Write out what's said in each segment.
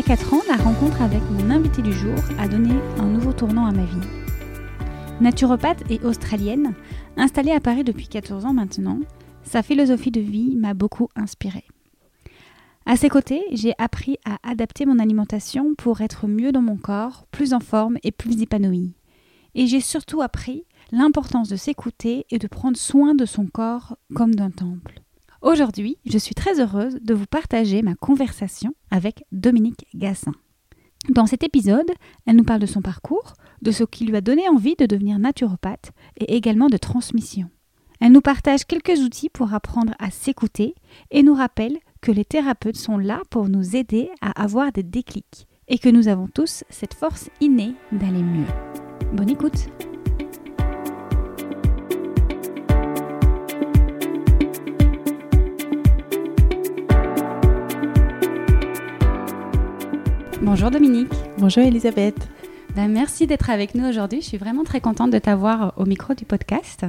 A 4 ans, la rencontre avec mon invité du jour a donné un nouveau tournant à ma vie. Naturopathe et australienne, installée à Paris depuis 14 ans maintenant, sa philosophie de vie m'a beaucoup inspirée. À ses côtés, j'ai appris à adapter mon alimentation pour être mieux dans mon corps, plus en forme et plus épanouie. Et j'ai surtout appris l'importance de s'écouter et de prendre soin de son corps comme d'un temple. Aujourd'hui, je suis très heureuse de vous partager ma conversation avec Dominique Gassin. Dans cet épisode, elle nous parle de son parcours, de ce qui lui a donné envie de devenir naturopathe et également de transmission. Elle nous partage quelques outils pour apprendre à s'écouter et nous rappelle que les thérapeutes sont là pour nous aider à avoir des déclics et que nous avons tous cette force innée d'aller mieux. Bonne écoute Bonjour Dominique. Bonjour Elisabeth. Ben, merci d'être avec nous aujourd'hui. Je suis vraiment très contente de t'avoir au micro du podcast.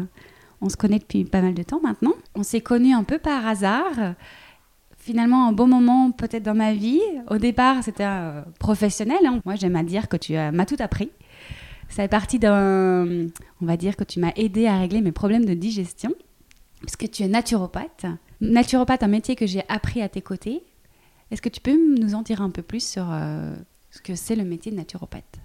On se connaît depuis pas mal de temps maintenant. On s'est connus un peu par hasard. Finalement, un beau moment peut-être dans ma vie. Au départ, c'était euh, professionnel. hein. Moi, j'aime à dire que tu euh, m'as tout appris. Ça est parti d'un... On va dire que tu m'as aidé à régler mes problèmes de digestion. Parce que tu es naturopathe. Naturopathe, un métier que j'ai appris à tes côtés. Est-ce que tu peux nous en dire un peu plus sur euh, ce que c'est le métier de naturopathe?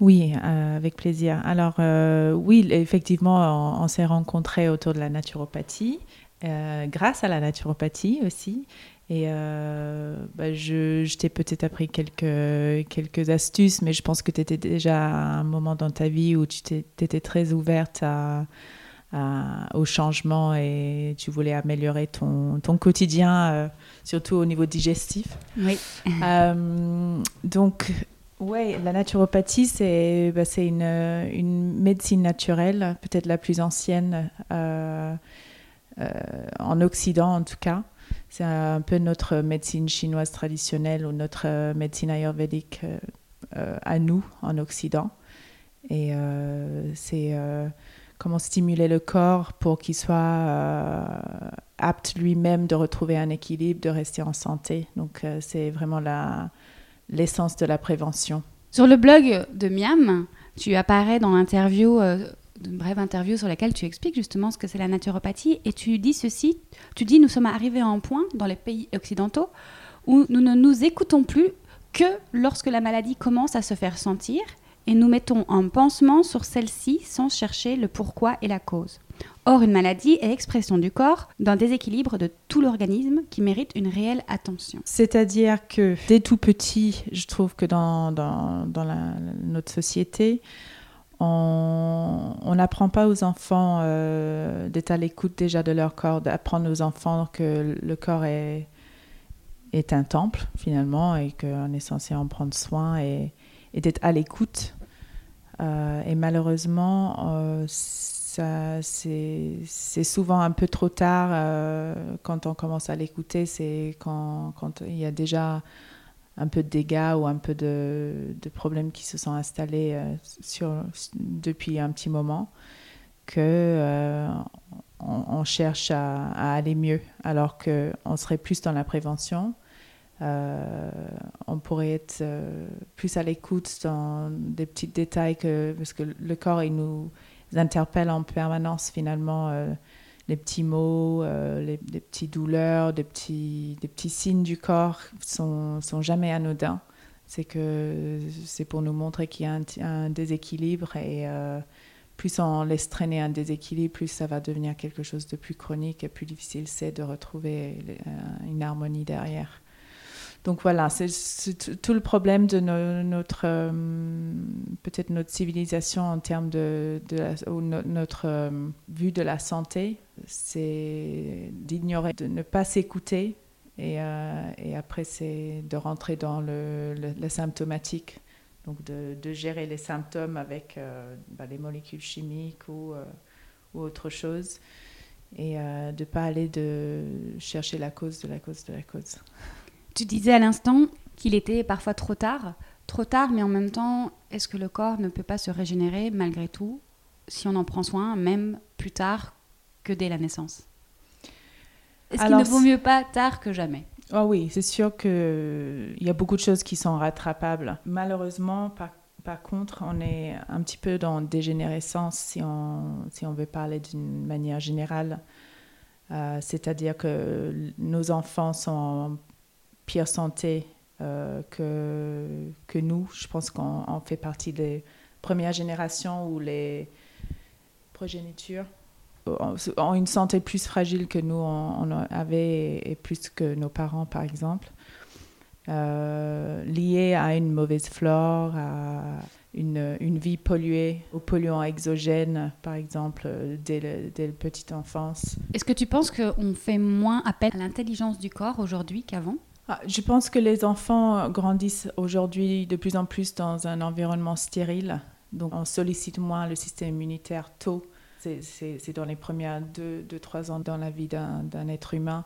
Oui, euh, avec plaisir. Alors euh, oui, effectivement, on, s'est rencontrés autour de la naturopathie, grâce à la naturopathie aussi. Et bah, je, t'ai peut-être appris quelques, quelques astuces, mais je pense que tu étais déjà à un moment dans ta vie où tu t'es- étais très ouverte à- au changement et tu voulais améliorer ton, ton quotidien, euh, surtout au niveau digestif. Oui. Euh, donc, ouais, la naturopathie, c'est bah, une, une médecine naturelle, peut-être la plus ancienne euh, euh, en Occident en tout cas. C'est un peu notre médecine chinoise traditionnelle ou notre euh, médecine ayurvédique euh, euh, à nous en Occident. Et euh, c'est euh, comment stimuler le corps pour qu'il soit euh, apte lui-même de retrouver un équilibre, de rester en santé. Donc euh, c'est vraiment l'essence de la prévention. Sur le blog de Miam, tu apparais dans l'interview, euh, une brève interview sur laquelle tu expliques justement ce que c'est la naturopathie et tu dis ceci, tu dis nous sommes arrivés à un point dans les pays occidentaux où nous ne nous écoutons plus que lorsque la maladie commence à se faire sentir et nous mettons un pansement sur celle-ci sans chercher le pourquoi et la cause. Or, une maladie est l'expression du corps d'un déséquilibre de tout l'organisme qui mérite une réelle attention. C'est-à-dire que dès tout petit, je trouve que dans, notre société, on on n'apprend pas aux enfants euh, d'être à l'écoute déjà de leur corps, d'apprendre aux enfants que le corps est, est un temple finalement et qu'on est censé en prendre soin et, et d'être à l'écoute. Euh, et malheureusement, euh, c'est souvent un peu trop tard euh, quand on commence à l'écouter. C'est quand, il y a déjà un peu de dégâts ou un peu de, problèmes qui se sont installés depuis un petit moment que on, cherche à aller mieux alors qu'on serait plus dans la prévention. Euh, on pourrait être euh, plus à l'écoute dans des petits détails que, parce que le corps il nous interpelle en permanence finalement euh, les petits mots, les, petites douleurs, des petits, signes du corps sont, sont jamais anodins. C'est que c'est pour nous montrer qu'il y a un, un déséquilibre et plus on laisse traîner un déséquilibre, plus ça va devenir quelque chose de plus chronique et plus difficile c'est de retrouver une harmonie derrière. Donc voilà, c'est tout le problème de notre peut-être notre civilisation en termes de, notre vue de la santé, c'est d'ignorer, de ne pas s'écouter et, et, après c'est de rentrer dans le, le symptomatique donc de, gérer les symptômes avec euh, bah, les molécules chimiques ou, euh, ou autre chose et euh, de ne pas aller de chercher la cause de la cause de la cause. Tu disais à l'instant qu'il était parfois trop tard, trop tard, mais en même temps, est-ce que le corps ne peut pas se régénérer malgré tout si on en prend soin, même plus tard que dès la naissance? Est-ce qu'il ne vaut mieux pas tard que jamais? Oh oui, c'est sûr qu'il y a beaucoup de choses qui sont rattrapables. Malheureusement, par, contre, on est un petit peu dans dégénérescence si on, si on veut parler d'une manière générale. Euh, c'est-à-dire que nos enfants sont en pire santé euh, que, que nous. Je pense qu'on fait partie des premières générations où les progénitures ont une santé plus fragile que nous on, avait et plus que nos parents par exemple, euh, liée à une mauvaise flore, à une, une, vie polluée, aux polluants exogènes par exemple dès, la petite enfance. Est-ce que tu penses qu'on fait moins appel à l'intelligence du corps aujourd'hui qu'avant? Je pense que les enfants grandissent aujourd'hui de plus en plus dans un environnement stérile, donc on sollicite moins le système immunitaire tôt c'est dans les premières 2-3 ans dans la vie d'un être humain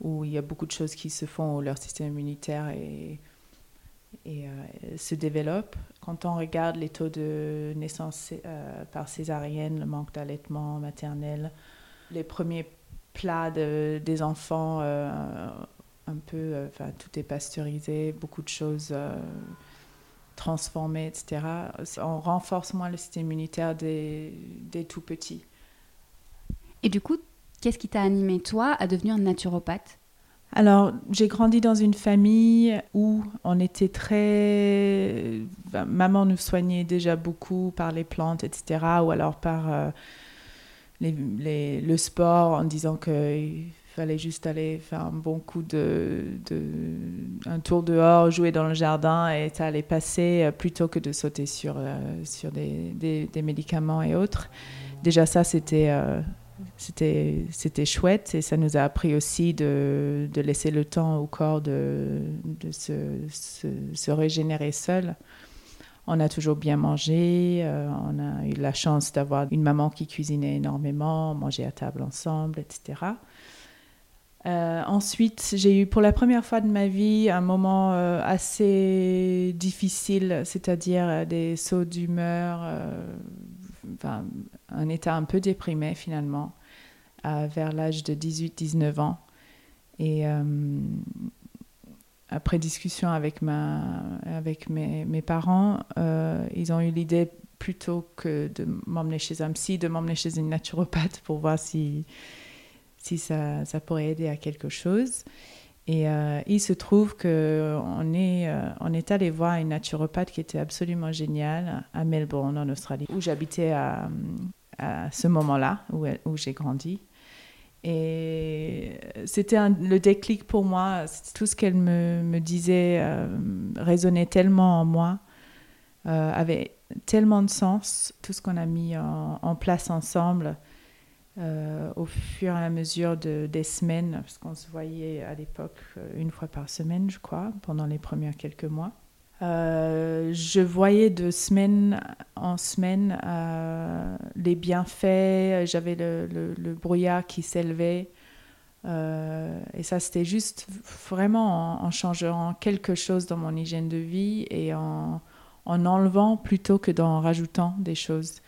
où il y a beaucoup de choses qui se font où leur système immunitaire euh, se développe. Quand on regarde les taux de naissance euh, par césarienne, le manque d'allaitement maternel, les premiers plats des enfants, euh, un peu, enfin, tout est pasteurisé, beaucoup de choses transformer, etc. On renforce moins le système immunitaire des, des tout petits. Et du coup, qu'est-ce qui t'a animé, toi, à devenir naturopathe? Alors, j'ai grandi dans une famille où on était très... maman nous soignait déjà beaucoup par les plantes, etc. Ou alors par euh, les, le sport en disant que fallait juste aller faire un bon coup de, un tour dehors, jouer dans le jardin et ça allait passer euh, plutôt que de sauter sur, euh, sur des, des, médicaments et autres. Déjà ça, c'était euh, c'était c'était chouette et ça nous a appris aussi de, de laisser le temps au corps de, de se, se, régénérer seul. On a toujours bien mangé, on a eu la chance d'avoir une maman qui cuisinait énormément, manger à table ensemble, etc. Euh, ensuite, j'ai eu pour la première fois de ma vie un moment euh, assez difficile, c'est-à-dire euh, des sauts d'humeur, un état un peu déprimé finalement, vers l'âge de 18-19 ans. Et après discussion avec, ma, avec mes, mes parents, ils ont eu l'idée plutôt que de m'emmener chez un psy, de m'emmener chez une naturopathe pour voir si si ça, pourrait aider à quelque chose. Et euh, il se trouve qu'on est, euh, est allé voir une naturopathe qui était absolument géniale à Melbourne, en Australie, où j'habitais à, ce moment-là, où, j'ai grandi. Et c'était le déclic pour moi. Tout ce qu'elle me, disait euh, résonnait tellement en moi, avait tellement de sens. Tout ce qu'on a mis en place ensemble euh, au fur et à mesure de, des semaines, parce qu'on se voyait à l'époque euh, une fois par semaine, je crois, pendant les premiers quelques mois. Euh, je voyais de semaine en semaine les bienfaits, j'avais le, brouillard qui s'élevait. et ça, c'était juste vraiment en, changeant quelque chose dans mon hygiène de vie et en, en enlevant plutôt que d'en rajoutant des choses.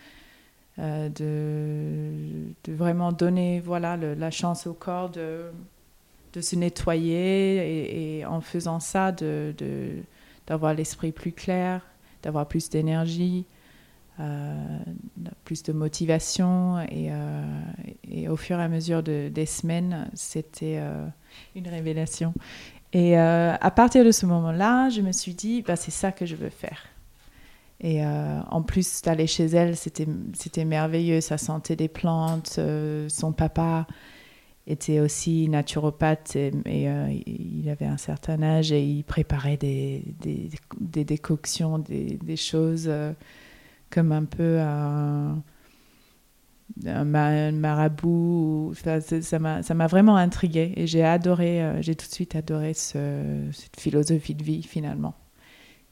Euh, de, vraiment donner voilà, la chance au corps de, de se nettoyer et, en faisant ça, de, d'avoir l'esprit plus clair, d'avoir plus d'énergie, euh, plus de motivation. Et, euh, et, au fur et à mesure de, des semaines, c'était une révélation. Et à partir de ce moment-là, je me suis dit, bah, c'est ça que je veux faire. Et euh, en plus d'aller chez elle, c'était merveilleux. Ça sentait des plantes, euh, son papa était aussi naturopathe et, euh, il avait un certain âge et il préparait des, des, décoctions, des, choses comme un peu un, un marabout. ça m'a vraiment intriguée et j'ai adoré, j'ai tout de suite adoré ce, cette philosophie de vie finalement.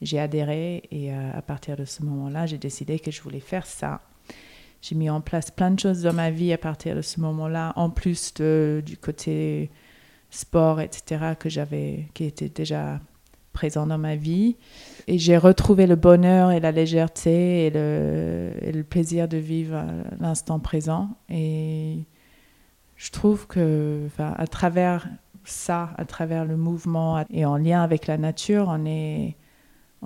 J'ai adhéré et à partir de ce moment-là, j'ai décidé que je voulais faire ça j'ai mis en place plein de choses dans ma vie à partir de ce moment-là, en plus du côté sport, etc., que j'avais, qui était déjà présent dans ma vie. Et j'ai retrouvé le bonheur et la légèreté et le, et le plaisir de vivre l'instant présent. Et je trouve que, à travers ça, à travers le mouvement et en lien avec la nature, on est,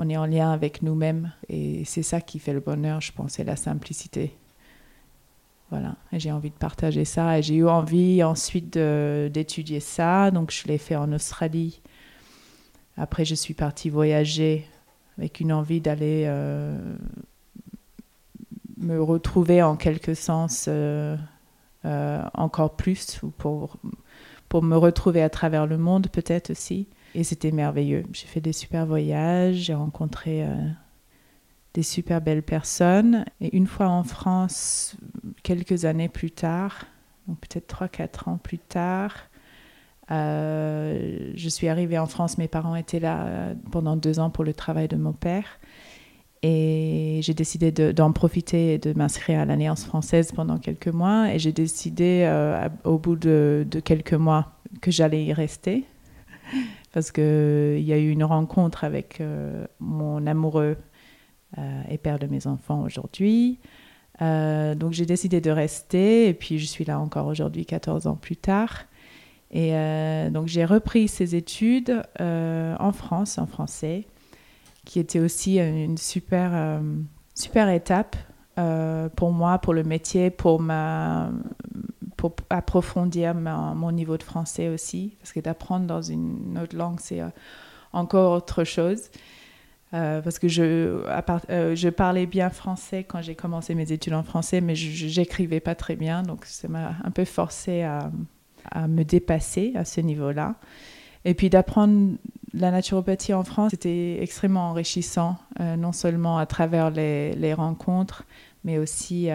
on est en lien avec nous-mêmes. Et c'est ça qui fait le bonheur, je pense, et la simplicité. Voilà, j'ai envie de partager ça. Et j'ai eu envie ensuite d'étudier ça. Donc je l'ai fait en Australie. Après, je suis partie voyager avec une envie d'aller euh, me retrouver en quelque sens euh, euh, encore plus, ou pour, pour me retrouver à travers le monde peut-être aussi. Et c'était merveilleux. J'ai fait des super voyages, j'ai rencontré des super belles personnes. Et une fois en France, quelques années plus tard, donc peut-être 3-4 ans plus tard, euh, je suis arrivée en France. Mes parents étaient là pendant deux ans pour le travail de mon père. Et j'ai décidé d'en profiter et de m'inscrire à l'Alliance française pendant quelques mois. Et j'ai décidé euh, au bout de, quelques mois que j'allais y rester. Parce qu'il y a eu une rencontre avec euh, mon amoureux euh, et père de mes enfants aujourd'hui. Euh, donc j'ai décidé de rester et puis je suis là encore aujourd'hui, 14 ans plus tard. Et donc j'ai repris ces études en France, en français, qui était aussi une super, super étape pour moi, pour le métier, pour, ma, pour approfondir mon niveau de français aussi, parce que d'apprendre dans une autre langue, c'est encore autre chose. Euh, parce que je, euh, je parlais bien français quand j'ai commencé mes études en français, mais je n'écrivais pas très bien, donc ça m'a un peu forcé à, me dépasser à ce niveau-là. Et puis d'apprendre la naturopathie en France, c'était extrêmement enrichissant, euh, non seulement à travers les rencontres, mais aussi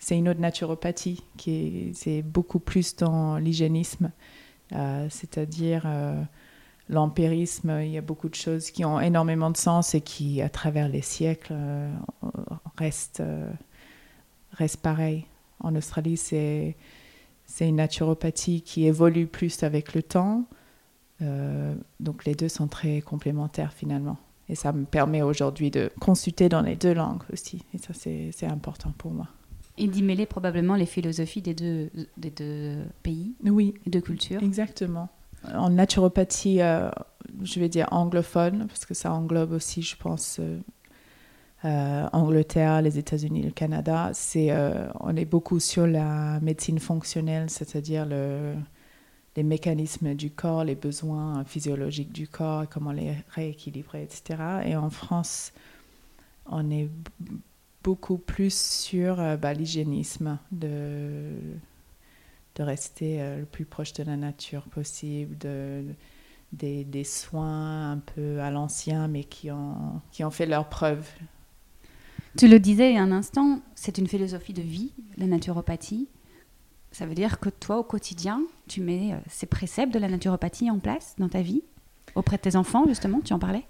c'est une autre naturopathie qui est, beaucoup plus dans l'hygiénisme, c'est-à-dire l'empirisme, il y a beaucoup de choses qui ont énormément de sens et qui, à travers les siècles, euh, restent, euh, restent pareilles. En Australie, c'est, une naturopathie qui évolue plus avec le temps. Euh, donc les deux sont très complémentaires finalement. Et ça me permet aujourd'hui de consulter dans les deux langues aussi. Et ça, c'est important pour moi. Et d'y mêler probablement les philosophies des deux, des deux pays oui, et deux cultures. Exactement en naturopathie, euh, je vais dire anglophone, parce que ça englobe aussi, je pense, euh, euh, Angleterre, les États-Unis, le Canada. C'est, on est beaucoup sur la médecine fonctionnelle, c'est-à-dire le, les mécanismes du corps, les besoins physiologiques du corps, comment les rééquilibrer, etc. Et en France, on est beaucoup plus sur bah, l'hygiénisme de de rester euh, le plus proche de la nature possible, de, des, des, soins un peu à l'ancien, mais qui ont, qui ont fait leur preuve. Tu le disais un instant, c'est une philosophie de vie, la naturopathie. Ça veut dire que toi, au quotidien, tu mets euh, ces préceptes de la naturopathie en place dans ta vie, auprès de tes enfants, justement, tu en parlais?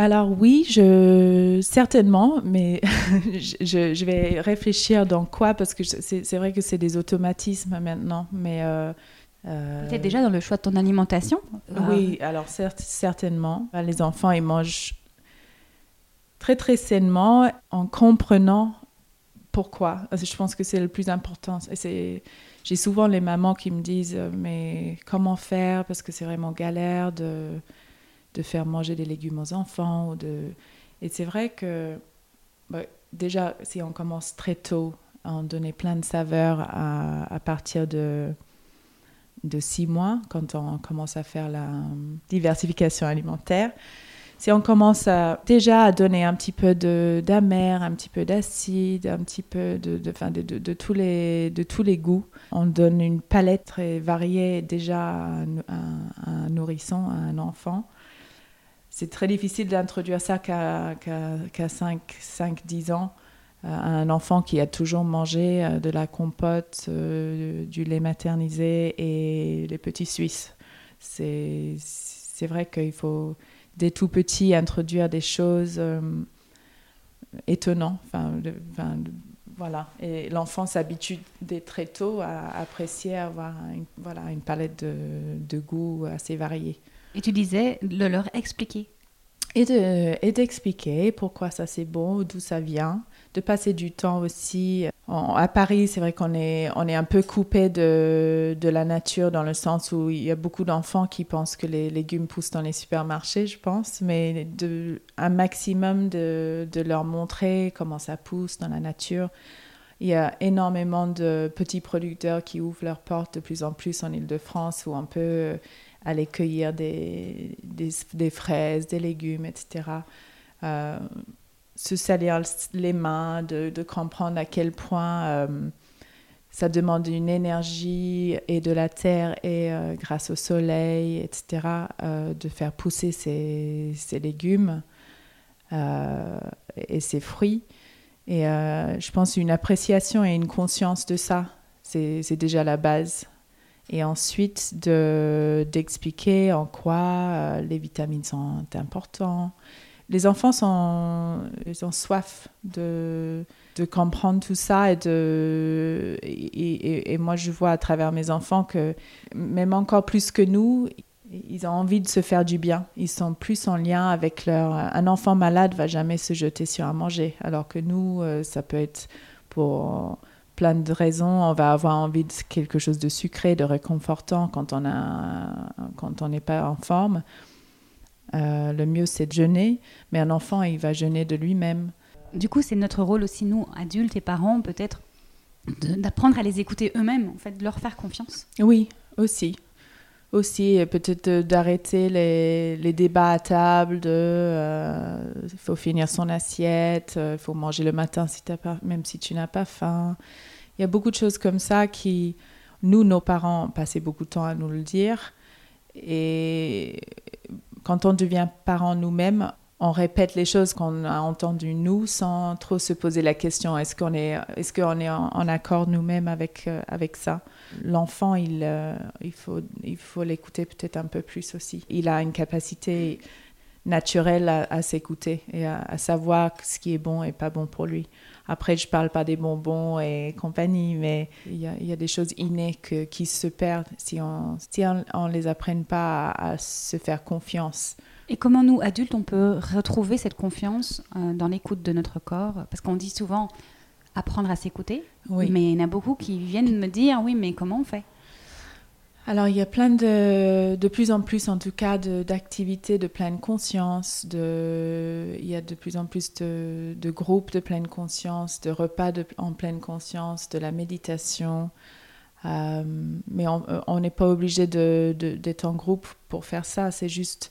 Alors oui, je, certainement, mais je, je, vais réfléchir dans quoi, parce que c'est vrai que c'est des automatismes maintenant, mais... Euh, euh Peut-être déjà dans le choix de ton alimentation? Oui, alors certes, certainement. Les enfants, ils mangent très très sainement en comprenant pourquoi. Je pense que c'est le plus important. J'ai souvent les mamans qui me disent, mais comment faire? Parce que c'est vraiment galère de de faire manger des légumes aux enfants. Ou de... Et c'est vrai que bah, déjà, si on commence très tôt à en donner plein de saveurs à, partir de, de six mois, quand on commence à faire la diversification alimentaire, si on commence déjà à donner un petit peu d'amer, un petit peu d'acide, un petit peu de, de, de, de, tous les, de tous les goûts, on donne une palette très variée déjà à un, nourrisson, à un enfant. C'est très difficile d'introduire ça qu'à 5-10 ans à un enfant qui a toujours mangé euh, de la compote, euh, du lait maternisé et les petits Suisses. C'est vrai qu'il faut dès tout petit introduire des choses euh, étonnantes. Enfin, voilà. Et l'enfant s'habitue dès très tôt à apprécier, avoir une, voilà, une palette de, de goûts assez variés. Et tu disais de leur expliquer. Et d'expliquer pourquoi ça c'est bon, d'où ça vient de passer du temps aussi. à Paris, c'est vrai qu'on est, on est un peu coupé de, de, la nature dans le sens où il y a beaucoup d'enfants qui pensent que les légumes poussent dans les supermarchés, je pense, mais de, un maximum de, de leur montrer comment ça pousse dans la nature. Il y a énormément de petits producteurs qui ouvrent leurs portes de plus en plus en Ile-de-France où on peut aller cueillir des, des, fraises, des légumes, etc. Euh, se salir les mains, de, comprendre à quel point euh, ça demande une énergie et de la terre et euh, grâce au soleil, etc., de faire pousser ces, légumes et ces fruits. Et je pense une appréciation et une conscience de ça, c'est déjà la base. Et ensuite, d'expliquer en quoi les vitamines sont importantes les enfants sont, ils ont soif de, de comprendre tout ça et, de, et, moi je vois à travers mes enfants que même encore plus que nous, ils ont envie de se faire du bien. Ils sont plus en lien avec leur... Un enfant malade va jamais se jeter sur un manger, alors que nous, euh, ça peut être pour plein de raisons. On va avoir envie de quelque chose de sucré, de réconfortant quand on a, quand on n'est pas en forme. Euh, le mieux, c'est de jeûner, mais un enfant, il va jeûner de lui-même. Du coup, c'est notre rôle aussi, nous, adultes et parents, peut-être, d'apprendre à les écouter eux-mêmes, en fait, de leur faire confiance. Oui, aussi. Aussi, peut-être d'arrêter les, les, débats à table de euh, il faut finir son assiette, il faut manger le matin si pas, même si tu n'as pas faim. Il y a beaucoup de choses comme ça qui, nous, nos parents, passaient beaucoup de temps à nous le dire. Et quand on devient parent nous-mêmes, on répète les choses qu'on a entendues nous sans trop se poser la question est-ce qu'on est, est, qu'on est en, accord nous-mêmes avec, euh, avec ça? L'enfant, il, euh, il faut il faut l'écouter peut-être un peu plus aussi. Il a une capacité naturelle à, s'écouter et à, savoir ce qui est bon et pas bon pour lui. Après, je ne parle pas des bonbons et compagnie, mais il y a, y a des choses innées qui se perdent si on si on, les apprenne pas à, se faire confiance. Et comment nous, adultes, on peut retrouver cette confiance euh, dans l'écoute de notre corps? Parce qu'on dit souvent apprendre à s'écouter, oui. mais il y en a beaucoup qui viennent me dire oui, mais comment on fait? Alors, il y a plein de, de plus en plus, en tout cas, d'activités de, pleine conscience. De, il y a de plus en plus de, groupes de pleine conscience, de repas en pleine conscience, de la méditation. Euh, mais on n'est pas obligé d'être en groupe pour faire ça. C'est juste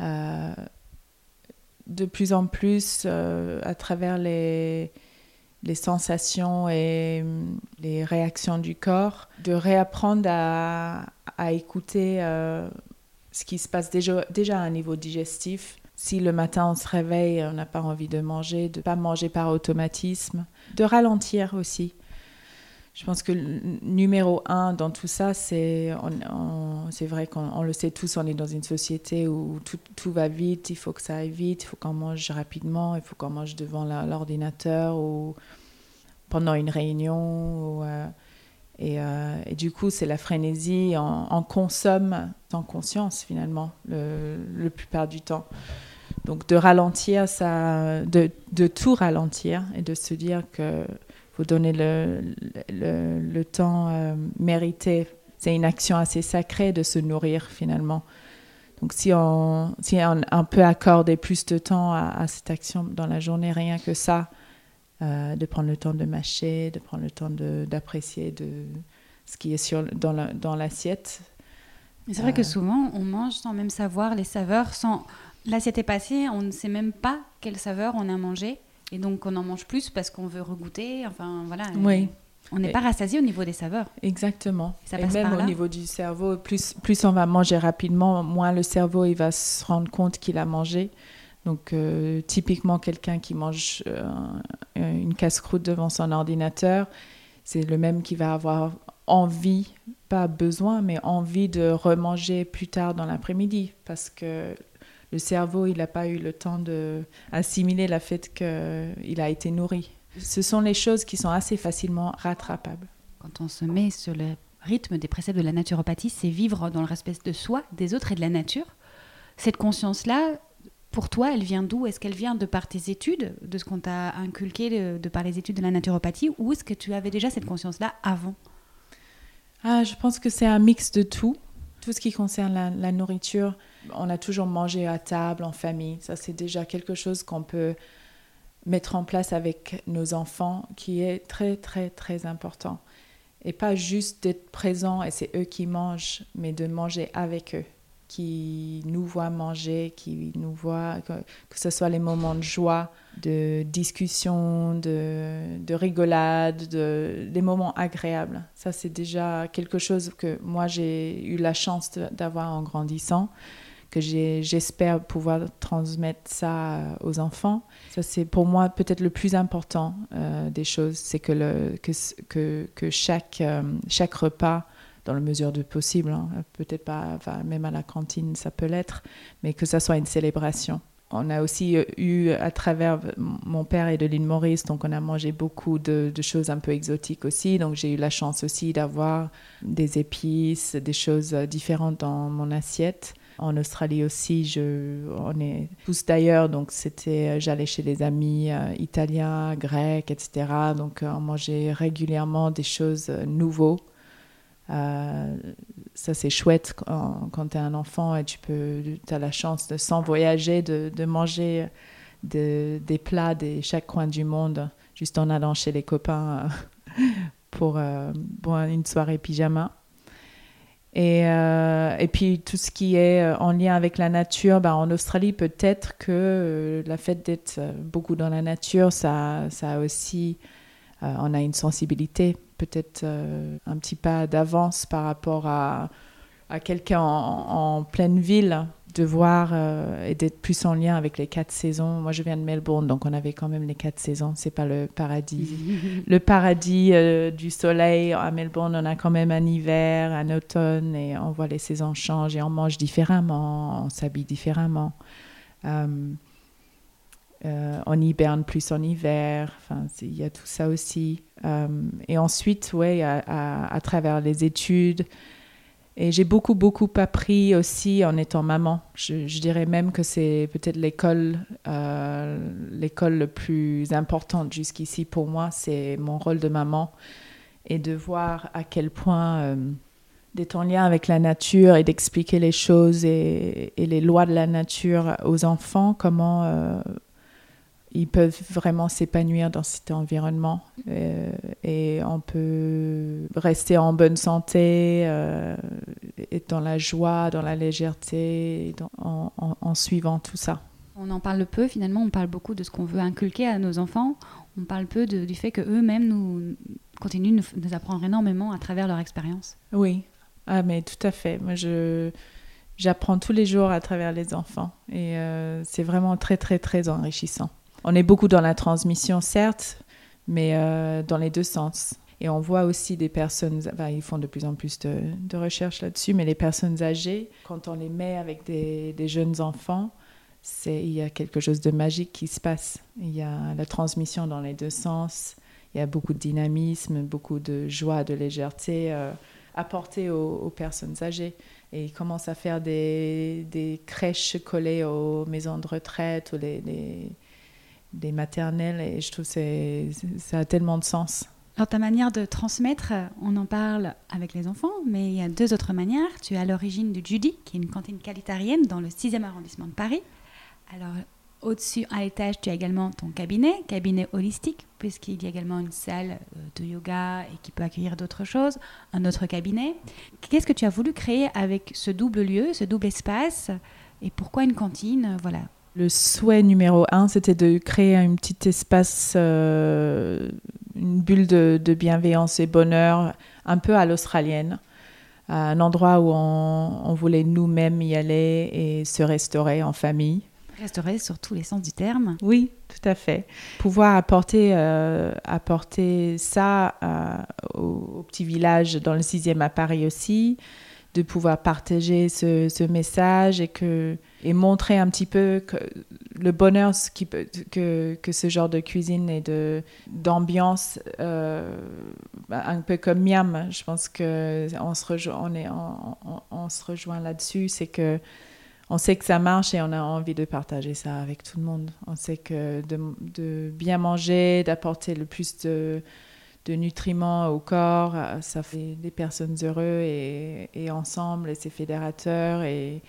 euh, de plus en plus euh, à travers les, les sensations et hum, les réactions du corps, de réapprendre à, à écouter euh, ce qui se passe déjà, déjà à un niveau digestif. Si le matin on se réveille, on n'a pas envie de manger, de ne pas manger par automatisme, de ralentir aussi. Je pense que le numéro un dans tout ça, c'est c'est vrai qu'on le sait tous, on est dans une société où tout, va vite, il faut que ça aille vite, il faut qu'on mange rapidement, il faut qu'on mange devant l'ordinateur ou pendant une réunion. Euh, et, euh, et, du coup, c'est la frénésie, on, consomme sans conscience finalement, le, le, plupart du temps. Donc de ralentir, ça, de tout ralentir et de se dire que faut donner le, le, le temps euh, mérité. C'est une action assez sacrée de se nourrir finalement. Donc si on, si on, peut accorder plus de temps à, cette action dans la journée, rien que ça, euh, de prendre le temps de mâcher, de prendre le temps d'apprécier de, ce qui est sur, dans l'assiette. c'est vrai que euh, souvent, on mange sans même savoir les saveurs, sans L'assiette est passée, on ne sait même pas quelle saveur on a mangé. Et donc, on en mange plus parce qu'on veut regoûter. Enfin, voilà. Oui. On n'est pas rassasié au niveau des saveurs. Exactement. Ça et même au niveau du cerveau, plus, plus on va manger rapidement, moins le cerveau il va se rendre compte qu'il a mangé. Donc, euh, typiquement, quelqu'un qui mange euh, une casse-croûte devant son ordinateur, c'est le même qui va avoir envie, pas besoin, mais envie de remanger plus tard dans l'après-midi parce que le cerveau, il n'a pas eu le temps d'assimiler le fait qu'il a été nourri. Ce sont les choses qui sont assez facilement rattrapables. Quand on se met sur le rythme des préceptes de la naturopathie, c'est vivre dans le respect de soi, des autres et de la nature. Cette conscience-là, pour toi, elle vient d'où? Est-ce qu'elle vient de par tes études, de ce qu'on t'a inculqué de, par les études de la naturopathie, ou est-ce que tu avais déjà cette conscience-là avant? Ah, Je pense que c'est un mix de tout. Tout ce qui concerne la, nourriture, on a toujours mangé à table, en famille. Ça, c'est déjà quelque chose qu'on peut mettre en place avec nos enfants qui est très, très, très important. Et pas juste d'être présent et c'est eux qui mangent, mais de manger avec eux qui nous voit manger, qui nous voit, que, ce soit les moments de joie, de discussion, de, de rigolade, de, des moments agréables. Ça, c'est déjà quelque chose que moi, j'ai eu la chance d'avoir en grandissant, que j'espère pouvoir transmettre ça aux enfants. Ça, c'est pour moi peut-être le plus important euh, des choses, c'est que, chaque, euh, chaque repas dans la mesure du possible. Hein. Peut-être pas, même à la cantine, ça peut l'être, mais que ça soit une célébration. On a aussi euh, eu, à travers mon père et de l'île Maurice, donc on a mangé beaucoup de, choses un peu exotiques aussi. Donc j'ai eu la chance aussi d'avoir des épices, des choses différentes dans mon assiette. En Australie aussi, je, on est tous d'ailleurs, donc c'était, j'allais chez des amis euh, italiens, grecs, etc. Donc on mangeait régulièrement des choses euh, euh, ça, c'est chouette quand, quand tu es un enfant et tu peux, as la chance de, sans voyager, de, manger de, des plats de chaque coin du monde, juste en allant chez les copains euh, pour, une soirée pyjama. Et, euh, et, puis tout ce qui est en lien avec la nature, bah, en Australie, peut-être que la fait d'être beaucoup dans la nature, ça, ça aussi, on a une sensibilité peut-être euh, un petit pas d'avance par rapport à, à quelqu'un en, pleine ville, de voir euh, et d'être plus en lien avec les quatre saisons. Moi, je viens de Melbourne, donc on avait quand même les quatre saisons. C'est pas le paradis. le paradis euh, du soleil à Melbourne, on a quand même un hiver, un automne, et on voit les saisons changer, et on mange différemment, on s'habille différemment. Euh, on hiberne plus en hiver. Enfin, il y a tout ça aussi. Et ensuite, ouais, à, travers les études. Et j'ai beaucoup, beaucoup appris aussi en étant maman. Je, dirais même que c'est peut-être l'école, euh, l'école le plus importante jusqu'ici pour moi. C'est mon rôle de maman et de voir à quel point d'être en lien avec la nature et d'expliquer les choses et, et, les lois de la nature aux enfants, comment ils peuvent vraiment s'épanouir dans cet environnement euh, et on peut rester en bonne santé, euh, être dans la joie, dans la légèreté, en, suivant tout ça. On en parle peu finalement, on parle beaucoup de ce qu'on veut inculquer à nos enfants, on parle peu du fait qu'eux-mêmes nous continuent de nous, apprendre énormément à travers leur expérience. Oui, ah, mais tout à fait. Moi, je, j'apprends tous les jours à travers les enfants et euh, c'est vraiment très, très, très enrichissant. On est beaucoup dans la transmission, certes, mais euh, dans les deux sens. Et on voit aussi des personnes, ils font de plus en plus de, recherches là-dessus, mais les personnes âgées, quand on les met avec des, jeunes enfants, il y a quelque chose de magique qui se passe. Il y a la transmission dans les deux sens, il y a beaucoup de dynamisme, beaucoup de joie, de légèreté euh, apportée aux, personnes âgées. Et ils commencent à faire des, crèches collées aux maisons de retraite ou les des maternelles et je trouve que ça a tellement de sens. Alors ta manière de transmettre, on en parle avec les enfants, mais il y a deux autres manières. Tu es à l'origine du Judy, qui est une cantine qualitarienne dans le 6e arrondissement de Paris. Alors au-dessus, à l'étage, tu as également ton cabinet, cabinet holistique, puisqu'il y a également une salle euh, de yoga et qui peut accueillir d'autres choses, un autre cabinet. Qu'est-ce que tu as voulu créer avec ce double lieu, ce double espace Et pourquoi une cantine? Voilà. Le souhait numéro un, c'était de créer un petit espace, euh, une bulle de, bienveillance et bonheur, un peu à l'australienne. Un endroit où on voulait nous-mêmes y aller et se restaurer en famille. Restaurer sur tous les sens du terme. Oui, tout à fait. Pouvoir apporter, euh, apporter ça euh, au, petit village dans le 6e à Paris aussi, de pouvoir partager ce, message et, que, et montrer un petit peu le bonheur qui que, que ce genre de cuisine et de, d'ambiance, euh, un peu comme Miam, je pense qu'on se, rejoint, on on se rejoint là-dessus, c'est que on sait que ça marche et on a envie de partager ça avec tout le monde. On sait que de, bien manger, d'apporter le plus de, nutriments au corps, euh, ça fait des personnes heureuses et, ensemble, et c'est fédérateur. Et,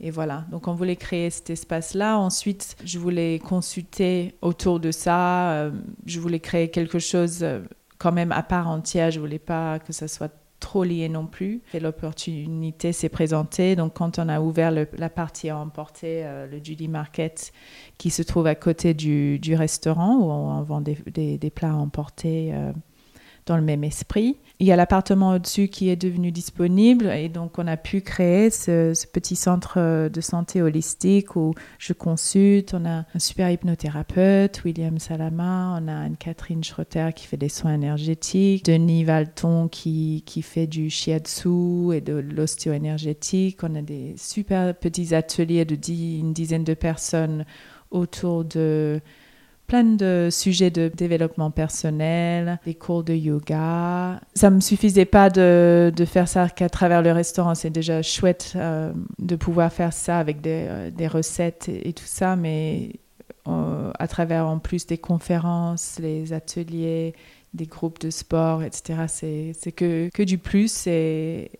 et voilà, donc on voulait créer cet espace-là. Ensuite, je voulais consulter autour de ça. Euh, je voulais créer quelque chose euh, quand même à part entière. Je voulais pas que ça soit trop lié non plus. Et l'opportunité s'est présentée. Donc, quand on a ouvert la partie à emporter, euh, le Judy Market, qui se trouve à côté du, restaurant, où on, vend des, plats à emporter euh, dans le même esprit, il y a l'appartement au-dessus qui est devenu disponible et donc on a pu créer ce, petit centre euh, de santé holistique où je consulte. On a un super hypnothérapeute, William Salama, on a Anne-Catherine Schrotter qui fait des soins énergétiques, Denis Valton qui, qui fait du shiatsu et de l'ostéo-énergétique. On a des super petits ateliers de une dizaine de personnes autour de plein de sujets de développement personnel, des cours de yoga. Ça ne me suffisait pas de, faire ça qu'à travers le restaurant. C'est déjà chouette euh, de pouvoir faire ça avec des, euh, recettes et, tout ça, mais euh, à travers en plus des conférences, les ateliers, des groupes de sport, etc. C'est que, du plus et,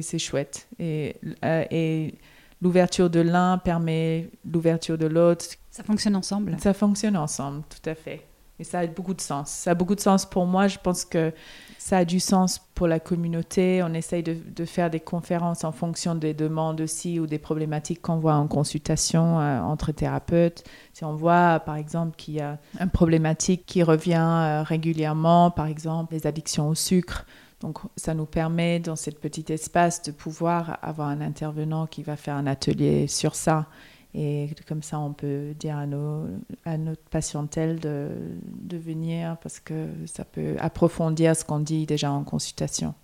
c'est chouette. Et, et l'ouverture de l'un permet l'ouverture de l'autre. Ça fonctionne ensemble. Ça fonctionne ensemble, tout à fait. Et ça a beaucoup de sens. Ça a beaucoup de sens pour moi. Je pense que ça a du sens pour la communauté. On essaye de, de faire des conférences en fonction des demandes aussi ou des problématiques qu'on voit en consultation euh, entre thérapeutes. Si on voit, par exemple, qu'il y a une problématique qui revient euh, régulièrement, par exemple, les addictions au sucre, donc ça nous permet dans cet petit espace de pouvoir avoir un intervenant qui va faire un atelier sur ça. Et comme ça, on peut dire à, nos, à notre patientèle de, venir parce que ça peut approfondir ce qu'on dit déjà en consultation.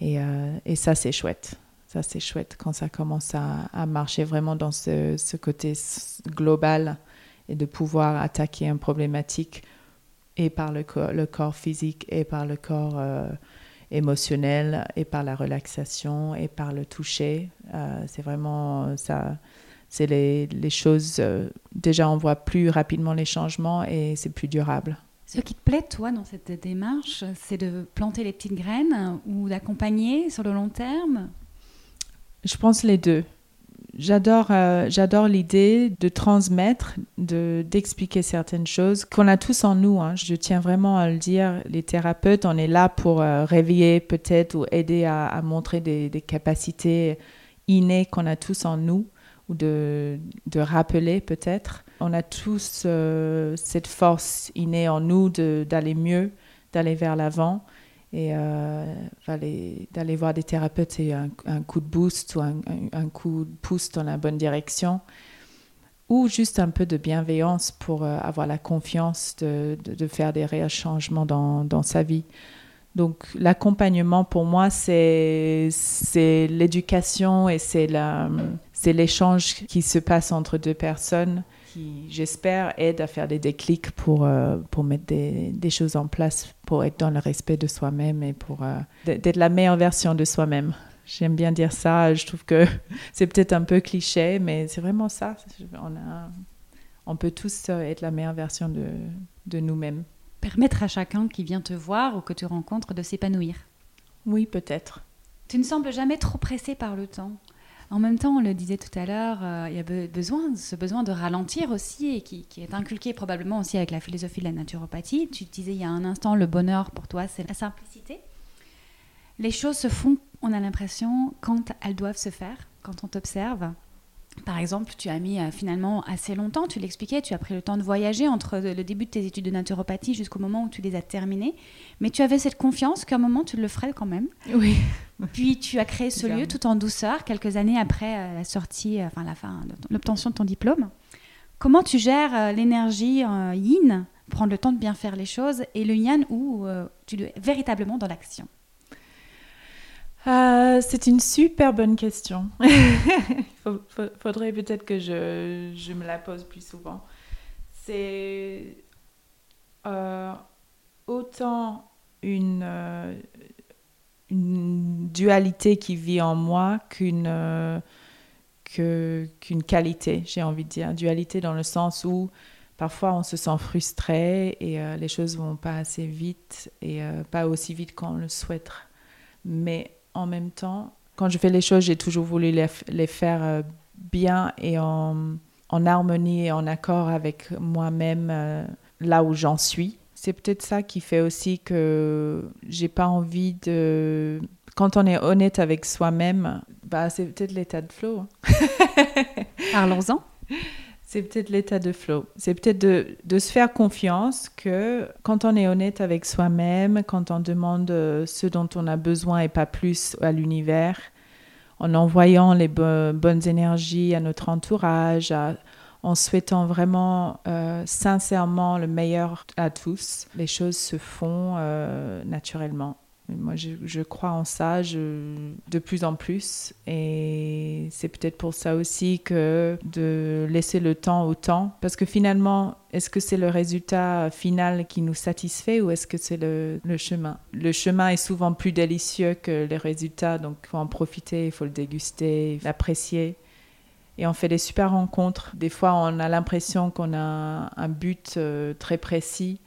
Et, euh, et ça, c'est chouette. Ça, c'est chouette quand ça commence à, marcher vraiment dans ce, ce, côté global et de pouvoir attaquer une problématique et par le corps, le corps physique et par le corps euh, émotionnel et par la relaxation et par le toucher. Euh, c'est vraiment ça. C'est les, les choses. Euh, déjà, on voit plus rapidement les changements et c'est plus durable. Ce qui te plaît, toi, dans cette démarche, c'est de planter les petites graines ou d'accompagner sur le long terme? Je pense les deux j'adore euh, j'adore l'idée de transmettre, de d'expliquer certaines choses qu'on a tous en nous. Hein. Je tiens vraiment à le dire. Les thérapeutes, on est là pour euh, réveiller peut-être ou aider à, montrer des, des, innées qu'on a tous en nous ou de, de rappeler peut-être. On a tous euh, cette force innée en nous d'aller mieux, d'aller vers l'avant. Et euh, d'aller voir des thérapeutes, c'est un, coup de boost ou un, coup de pouce dans la bonne direction. Ou juste un peu de bienveillance pour euh, avoir la confiance de, de, faire des réels changements dans, dans sa vie. Donc l'accompagnement pour moi, c'est l'éducation et c'est l'échange qui se passe entre deux personnes qui, j'espère, aide à faire des déclics pour, euh, pour mettre des, des, choses en place, pour être dans le respect de soi-même et pour euh, d'être la meilleure version de soi-même. J'aime bien dire ça. Je trouve que c'est peut-être un peu cliché, mais c'est vraiment ça. On, a, on peut tous euh, être la meilleure version de, de nous-mêmes. Permettre à chacun qui vient te voir ou que tu rencontres de s'épanouir. Oui, peut-être. Tu ne sembles jamais trop pressé par le temps. En même temps, on le disait tout à l'heure, euh, il y a besoin, ce besoin de ralentir aussi, et qui, est inculqué probablement aussi avec la philosophie de la naturopathie. Tu disais il y a un instant, le bonheur pour toi, c'est la simplicité. Les choses se font, on a l'impression, quand elles doivent se faire. quand on t'observe par exemple, tu as mis euh, finalement assez longtemps, tu l'expliquais, tu as pris le temps de voyager entre le début de tes études de naturopathie jusqu'au moment où tu les as terminées, mais tu avais cette confiance qu'à un moment tu le ferais quand même. Oui. Puis tu as créé ce lieu tout en douceur, quelques années après euh, la sortie, euh, enfin la fin, l'obtention de ton diplôme. Comment tu gères l'énergie yin, prendre le temps de bien faire les choses, et le yang où tu es véritablement dans l'action? Euh, c'est une super bonne question. Il faudrait peut-être que je, me la pose plus souvent. C'est euh, autant une, euh, une dualité qui vit en moi qu'une qualité, j'ai envie de dire. Dualité dans le sens où parfois on se sent frustré et les choses vont pas assez vite et pas aussi vite qu'on le souhaiterait. Mais en même temps, quand je fais les choses, j'ai toujours voulu les, faire euh, bien et en, harmonie et en accord avec moi-même euh, là où j'en suis. C'est peut-être ça qui fait aussi que j'ai pas envie de. Quand on est honnête avec soi-même, bah, c'est peut-être l'état de flow. Hein. Parlons-en. C'est peut-être l'état de flow. C'est peut-être de, se faire confiance que quand on est honnête avec soi-même, quand on demande euh, ce dont on a besoin et pas plus à l'univers, en envoyant les bonnes énergies à notre entourage, en souhaitant vraiment euh, sincèrement le meilleur à tous, les choses se font euh, naturellement. Moi, je, crois en ça de plus en plus. Et c'est peut-être pour ça aussi que de laisser le temps au temps. Parce que finalement, est-ce que c'est le résultat final qui nous satisfait ou est-ce que c'est le, le, chemin? Le chemin est souvent plus délicieux que les résultats. Donc, il faut en profiter, il faut le déguster, l'apprécier. Et on fait des super rencontres. Des fois, on a l'impression qu'on a un but euh, très précis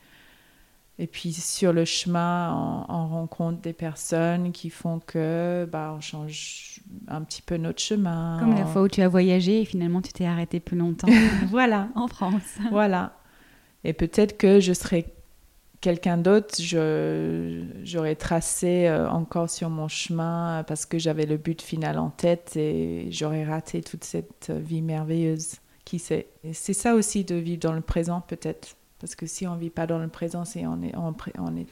et puis sur le chemin, on, rencontre des personnes qui font que bah, on change un petit peu notre chemin. Comme la fois où tu as voyagé et finalement tu t'es arrêté plus longtemps. voilà. En France. voilà. Et peut-être que je serais quelqu'un d'autre, j'aurais tracé euh, encore sur mon chemin parce que j'avais le but final en tête et j'aurais raté toute cette vie merveilleuse. Qui sait? C'est ça aussi de vivre dans le présent peut-être. Parce que si on ne vit pas dans le présent, c'est on, est, on, est,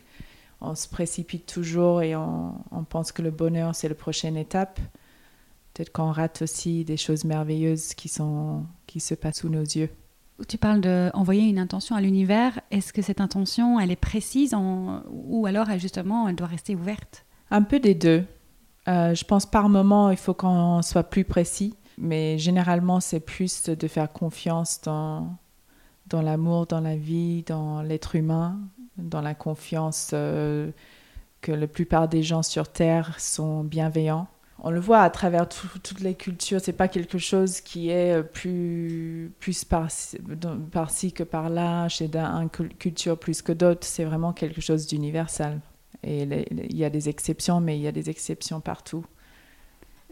on se précipite toujours et on, on pense que le bonheur, c'est la prochaine étape. Peut-être qu'on rate aussi des choses merveilleuses qui, sont, qui se passent sous nos yeux. Tu parles d'envoyer une intention à l'univers. Est-ce que cette intention, elle est précise en... ou alors, justement, elle doit rester ouverte? Un peu des deux. Euh, je pense par moment, il faut qu'on soit plus précis. Mais généralement, c'est plus de faire confiance dans, dans l'amour, dans la vie, dans l'être humain, dans la confiance euh, que la plupart des gens sur Terre sont bienveillants. On le voit à travers toutes les cultures, c'est pas quelque chose qui est euh, plus, plus par-ci par que par-là, chez une culture plus que d'autres, c'est vraiment quelque chose d'universel. Et il y a des exceptions, mais il y a des exceptions partout.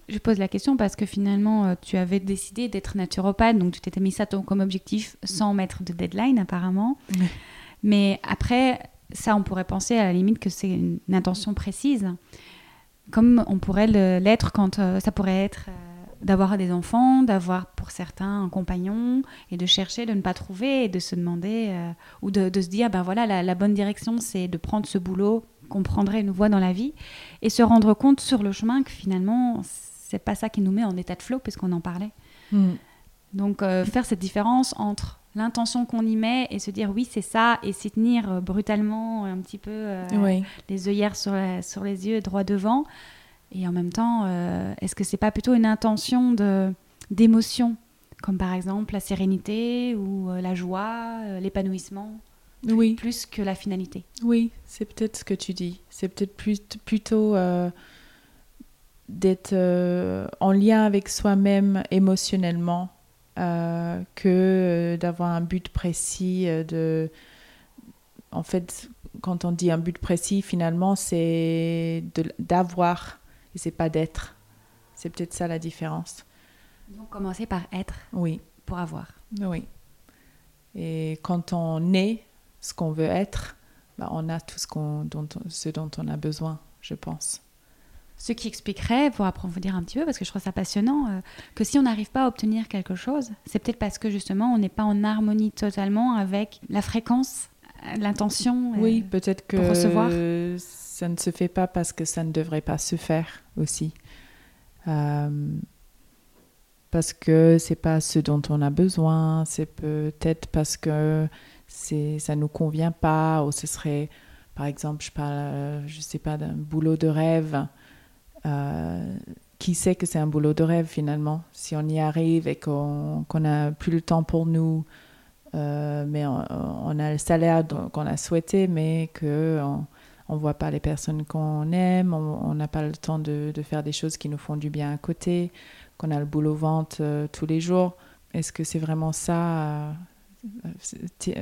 Je pose la question parce que finalement, euh, tu avais décidé d'être naturopathe, donc tu t'étais mis ça comme objectif sans mettre de deadline apparemment. Mais après, ça, on pourrait penser à la limite que c'est une, intention précise, comme on pourrait l'être quand euh, ça pourrait être euh, d'avoir des enfants, d'avoir pour certains un compagnon et de chercher, de ne pas trouver et de se demander ou de, se dire, ben voilà, la, la bonne direction, c'est de prendre ce boulot qu'on prendrait une voie dans la vie et se rendre compte sur le chemin que finalement c'est pas ça qui nous met en état de flow, puisqu'on en parlait. Hmm. Donc, euh, faire cette différence entre l'intention qu'on y met et se dire oui, c'est ça, et s'y tenir euh, brutalement, un petit peu euh, les œillères sur, sur les yeux, droit devant. Et en même temps, est-ce que c'est pas plutôt une intention d'émotion, comme par exemple la sérénité ou la joie, l'épanouissement oui. plus que la finalité? Oui, c'est peut-être ce que tu dis. C'est peut-être plus, plutôt d'être euh, en lien avec soi-même émotionnellement euh, que d'avoir un but précis euh, de en fait quand on dit un but précis finalement c'est d'avoir et c'est pas d'être. C'est peut-être ça la différence. Donc commencer par être oui. pour avoir. Oui. Et quand on est ce qu'on veut être bah, on a tout ce, qu'on, dont, ce dont on a besoin je pense Ce qui expliquerait, pour approfondir un petit peu, parce que je trouve ça passionnant, euh, que si on n'arrive pas à obtenir quelque chose, c'est peut-être parce que justement on n'est pas en harmonie totalement avec la fréquence, euh, l'intention. Oui, peut-être que recevoir. ça ne se fait pas parce que ça ne devrait pas se faire aussi. Euh, parce que c'est pas ce dont on a besoin, c'est peut-être parce que c'est ça nous convient pas ou ce serait par exemple je parle je sais pas d'un boulot de rêve euh, qui sait que c'est un boulot de rêve finalement Si on y arrive et qu'on n'a plus le temps pour nous, euh, mais on, a le salaire qu'on a souhaité, mais qu'on on ne voit pas les personnes qu'on aime, on n'a pas le temps de, de, faire des choses qui nous font du bien à côté, qu'on a le boulot vente euh, tous les jours. Est-ce que c'est vraiment ça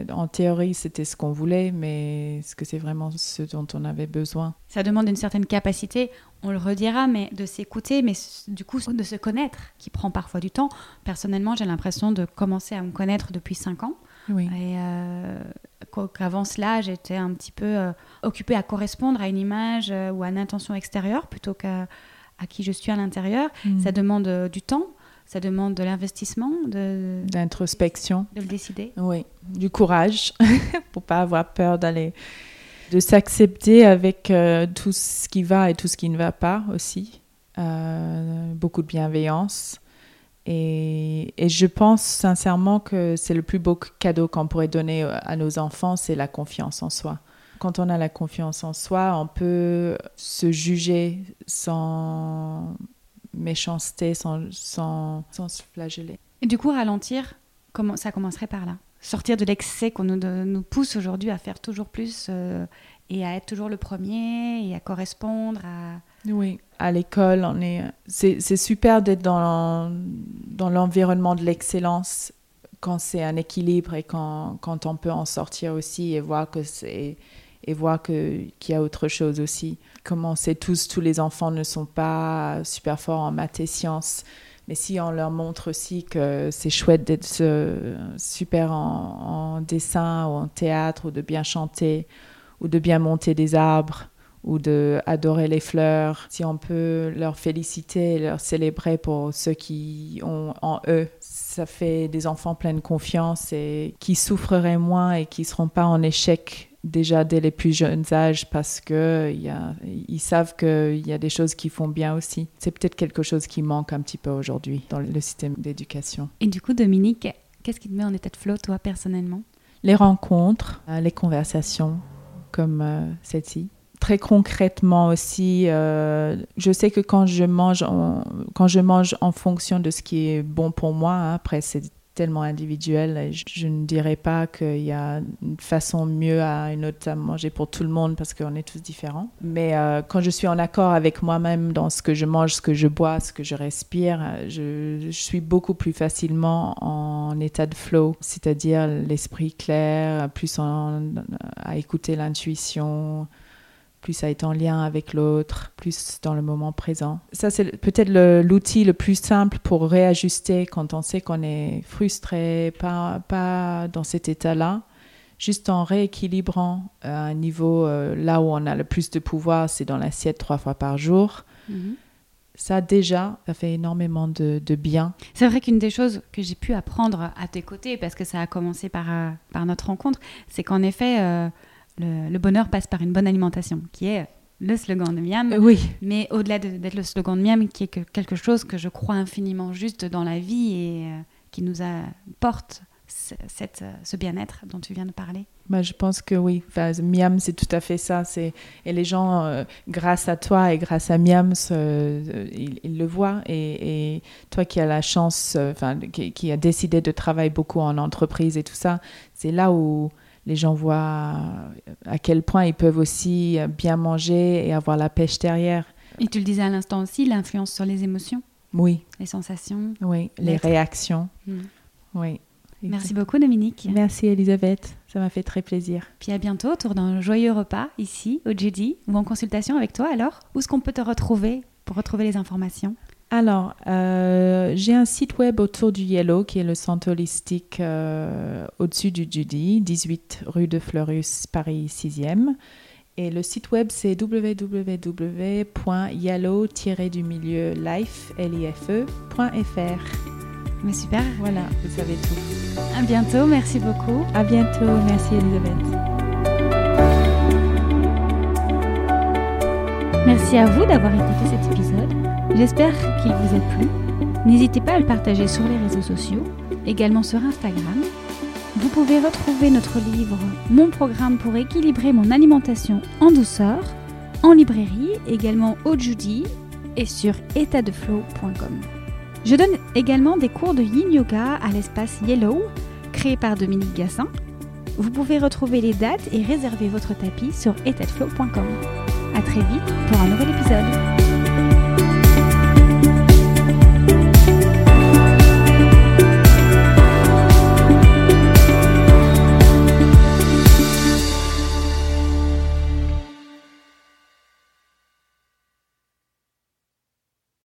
en théorie, c'était ce qu'on voulait, mais est-ce que c'est vraiment ce dont on avait besoin? Ça demande une certaine capacité, on le redira, mais de s'écouter, mais du coup de se connaître, qui prend parfois du temps. Personnellement, j'ai l'impression de commencer à me connaître depuis 5 ans. Oui. Et euh, qu'avant cela, j'étais un petit peu euh, occupée à correspondre à une image euh, ou à une intention extérieure plutôt qu'à à qui je suis à l'intérieur. Mm. Ça demande du temps ça demande de l'investissement, de d'introspection, de le décider. Oui, du courage pour pas avoir peur d'aller, de s'accepter avec euh, tout ce qui va et tout ce qui ne va pas aussi. Euh, beaucoup de bienveillance. Et, et, je pense sincèrement que c'est le plus beau cadeau qu'on pourrait donner à nos enfants, c'est la confiance en soi. Quand on a la confiance en soi, on peut se juger sans méchanceté, sans, sans, sans se flageller. Et du coup, ralentir, comment, ça commencerait par là Sortir de l'excès qu'on nous, nous, pousse aujourd'hui à faire toujours plus euh, et à être toujours le premier et à correspondre à... Oui, à l'école, on est... C'est, super d'être dans, dans l'environnement de l'excellence quand c'est un équilibre et quand, quand on peut en sortir aussi et voir que c'est et voir qu'il y a autre chose aussi. Comme on sait tous, tous les enfants ne sont pas super forts en maths et sciences. Mais si on leur montre aussi que c'est chouette d'être euh, super en, en, dessin ou en théâtre, ou de bien chanter, ou de bien monter des arbres, ou de adorer les fleurs, si on peut leur féliciter, leur célébrer pour ceux qui ont en eux, ça fait des enfants pleins de confiance et qui souffreraient moins et qui seront pas en échec déjà dès les plus jeunes âges parce que y a, ils savent qu'il y a des choses qui font bien aussi. C'est peut-être quelque chose qui manque un petit peu aujourd'hui dans le système d'éducation. Et du coup, Dominique, qu'est-ce qui te met en état de flow, toi, personnellement? Les rencontres, euh, les conversations comme euh, celle-ci. Très concrètement aussi, euh, je sais que quand je mange, en, quand je mange en fonction de ce qui est bon pour moi, hein, après c'est tellement individuel. Je, ne dirais pas qu'il y a une façon mieux à une autre à manger pour tout le monde parce qu'on est tous différents. Mais euh, quand je suis en accord avec moi-même dans ce que je mange, ce que je bois, ce que je respire, je, je suis beaucoup plus facilement en état de flow, c'est-à-dire l'esprit clair, plus à écouter l'intuition, plus à être en lien avec l'autre, plus dans le moment présent. Ça, c'est peut-être l'outil le, le, plus simple pour réajuster quand on sait qu'on est frustré, pas, pas dans cet état-là. Juste en rééquilibrant à un niveau euh, là où on a le plus de pouvoir, c'est dans l'assiette trois fois par jour. Mm -hmm. Ça, déjà, ça fait énormément de, de bien. C'est vrai qu'une des choses que j'ai pu apprendre à tes côtés, parce que ça a commencé par, euh, par notre rencontre, c'est qu'en effet, euh, le, le, bonheur passe par une bonne alimentation, qui est le slogan de Miam. Oui. Mais au-delà d'être le slogan de Miam, qui est que quelque chose que je crois infiniment juste dans la vie et euh, qui nous apporte cette, ce bien-être dont tu viens de parler. Bah, je pense que oui. Enfin, Miam, c'est tout à fait ça. Et les gens, euh, grâce à toi et grâce à Miam, euh, ils, ils, le voient. Et, et, toi qui as la chance, enfin, qui, qui a décidé de travailler beaucoup en entreprise et tout ça, c'est là où les gens voient à quel point ils peuvent aussi bien manger et avoir la pêche derrière. Et tu le disais à l'instant aussi, l'influence sur les émotions. Oui. Les sensations. Oui, les réactions. Mmh. Oui. Merci beaucoup Dominique. Merci Elisabeth, ça m'a fait très plaisir. Puis à bientôt autour d'un joyeux repas ici au Jeudi ou en consultation avec toi alors. Où est-ce qu'on peut te retrouver pour retrouver les informations? Alors, euh, j'ai un site web autour du Yellow, qui est le centre holistique euh, au-dessus du Judy, 18 rue de Fleurus, Paris 6e. Et le site web, c'est www.yellow-life.fr. Mais super. Voilà, vous savez tout. À bientôt, merci beaucoup. À bientôt, merci Elisabeth. Merci à vous d'avoir écouté cet épisode. J'espère qu'il vous a plu. N'hésitez pas à le partager sur les réseaux sociaux, également sur Instagram. Vous pouvez retrouver notre livre Mon programme pour équilibrer mon alimentation en douceur en librairie, également au Judy et sur étatdeflow.com. Je donne également des cours de yin yoga à l'espace Yellow, créé par Dominique Gassin. Vous pouvez retrouver les dates et réserver votre tapis sur étatdeflow.com. A très vite pour un nouvel épisode.